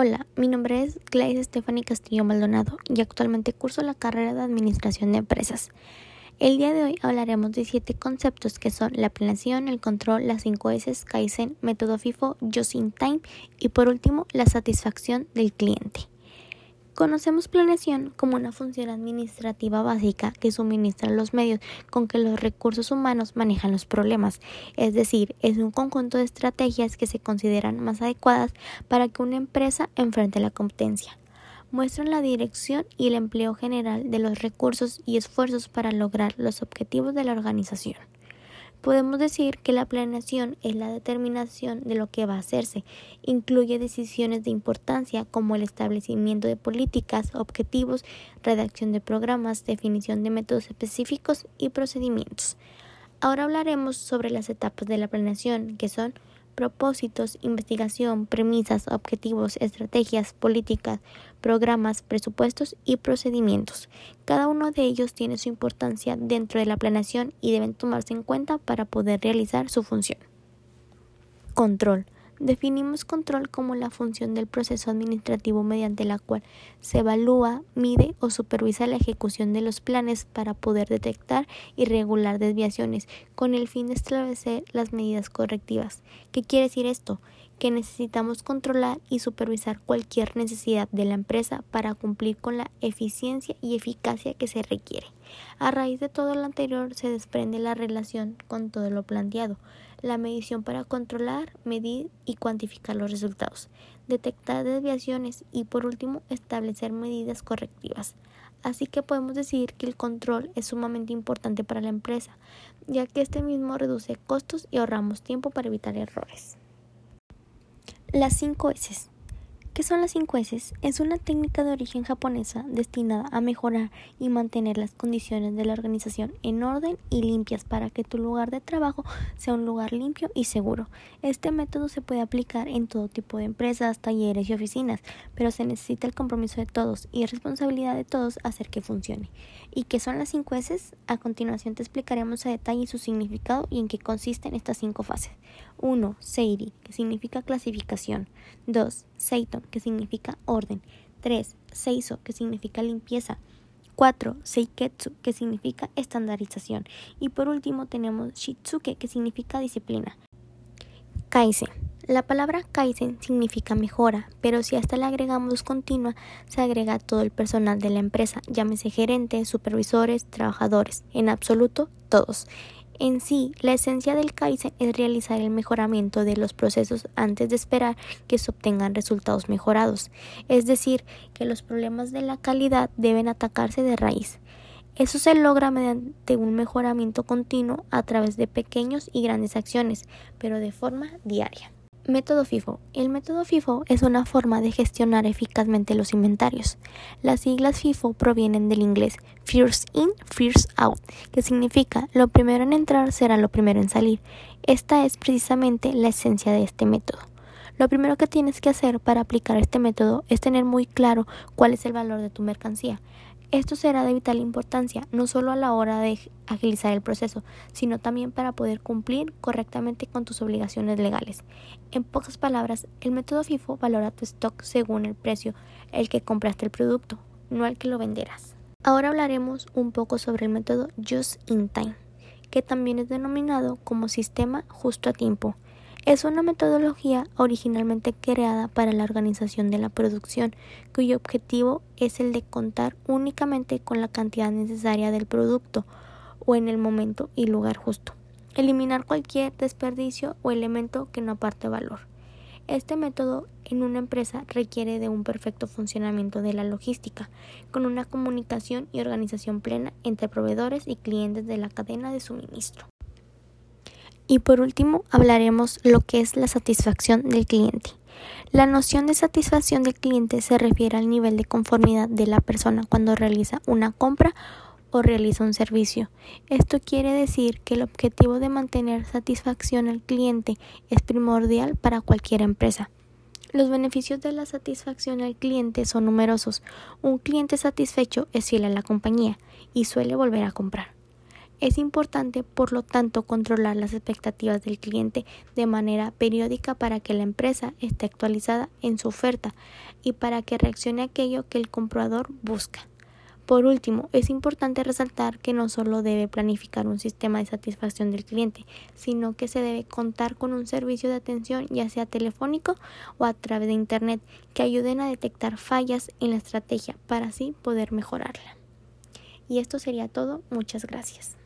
Hola, mi nombre es Gladys Stephanie Castillo Maldonado y actualmente curso la carrera de Administración de Empresas. El día de hoy hablaremos de siete conceptos que son la planeación, el control, las 5 S, Kaizen, método FIFO, Just in Time y por último la satisfacción del cliente. Conocemos planeación como una función administrativa básica que suministra los medios con que los recursos humanos manejan los problemas, es decir, es un conjunto de estrategias que se consideran más adecuadas para que una empresa enfrente la competencia. Muestran la dirección y el empleo general de los recursos y esfuerzos para lograr los objetivos de la organización. Podemos decir que la planeación es la determinación de lo que va a hacerse. Incluye decisiones de importancia como el establecimiento de políticas, objetivos, redacción de programas, definición de métodos específicos y procedimientos. Ahora hablaremos sobre las etapas de la planeación, que son propósitos, investigación, premisas, objetivos, estrategias, políticas, programas, presupuestos y procedimientos. Cada uno de ellos tiene su importancia dentro de la planeación y deben tomarse en cuenta para poder realizar su función. Control. Definimos control como la función del proceso administrativo mediante la cual se evalúa, mide o supervisa la ejecución de los planes para poder detectar y regular desviaciones con el fin de establecer las medidas correctivas. ¿Qué quiere decir esto? que necesitamos controlar y supervisar cualquier necesidad de la empresa para cumplir con la eficiencia y eficacia que se requiere. A raíz de todo lo anterior se desprende la relación con todo lo planteado, la medición para controlar, medir y cuantificar los resultados, detectar desviaciones y por último establecer medidas correctivas. Así que podemos decir que el control es sumamente importante para la empresa, ya que este mismo reduce costos y ahorramos tiempo para evitar errores. Las 5 S. ¿Qué son las 5 S? Es una técnica de origen japonesa destinada a mejorar y mantener las condiciones de la organización en orden y limpias para que tu lugar de trabajo sea un lugar limpio y seguro. Este método se puede aplicar en todo tipo de empresas, talleres y oficinas, pero se necesita el compromiso de todos y responsabilidad de todos hacer que funcione. ¿Y qué son las 5 S? A continuación te explicaremos a detalle su significado y en qué consisten estas cinco fases. 1. Seiri, que significa clasificación. 2. Seiton, que significa orden. 3. Seiso, que significa limpieza. 4. Seiketsu, que significa estandarización. Y por último tenemos Shitsuke, que significa disciplina. Kaizen. La palabra Kaizen significa mejora, pero si hasta le agregamos continua, se agrega todo el personal de la empresa, llámese gerentes, supervisores, trabajadores, en absoluto todos. En sí, la esencia del Kaizen es realizar el mejoramiento de los procesos antes de esperar que se obtengan resultados mejorados, es decir, que los problemas de la calidad deben atacarse de raíz. Eso se logra mediante un mejoramiento continuo a través de pequeños y grandes acciones, pero de forma diaria. Método FIFO. El método FIFO es una forma de gestionar eficazmente los inventarios. Las siglas FIFO provienen del inglés First In, First Out, que significa lo primero en entrar será lo primero en salir. Esta es precisamente la esencia de este método. Lo primero que tienes que hacer para aplicar este método es tener muy claro cuál es el valor de tu mercancía. Esto será de vital importancia, no solo a la hora de agilizar el proceso, sino también para poder cumplir correctamente con tus obligaciones legales. En pocas palabras, el método FIFO valora tu stock según el precio el que compraste el producto, no el que lo venderás. Ahora hablaremos un poco sobre el método Just in Time, que también es denominado como sistema justo a tiempo. Es una metodología originalmente creada para la organización de la producción, cuyo objetivo es el de contar únicamente con la cantidad necesaria del producto o en el momento y lugar justo. Eliminar cualquier desperdicio o elemento que no aparte valor. Este método en una empresa requiere de un perfecto funcionamiento de la logística, con una comunicación y organización plena entre proveedores y clientes de la cadena de suministro. Y por último, hablaremos lo que es la satisfacción del cliente. La noción de satisfacción del cliente se refiere al nivel de conformidad de la persona cuando realiza una compra o realiza un servicio. Esto quiere decir que el objetivo de mantener satisfacción al cliente es primordial para cualquier empresa. Los beneficios de la satisfacción al cliente son numerosos. Un cliente satisfecho es fiel a la compañía y suele volver a comprar. Es importante, por lo tanto, controlar las expectativas del cliente de manera periódica para que la empresa esté actualizada en su oferta y para que reaccione a aquello que el comprador busca. Por último, es importante resaltar que no solo debe planificar un sistema de satisfacción del cliente, sino que se debe contar con un servicio de atención, ya sea telefónico o a través de Internet, que ayuden a detectar fallas en la estrategia para así poder mejorarla. Y esto sería todo. Muchas gracias.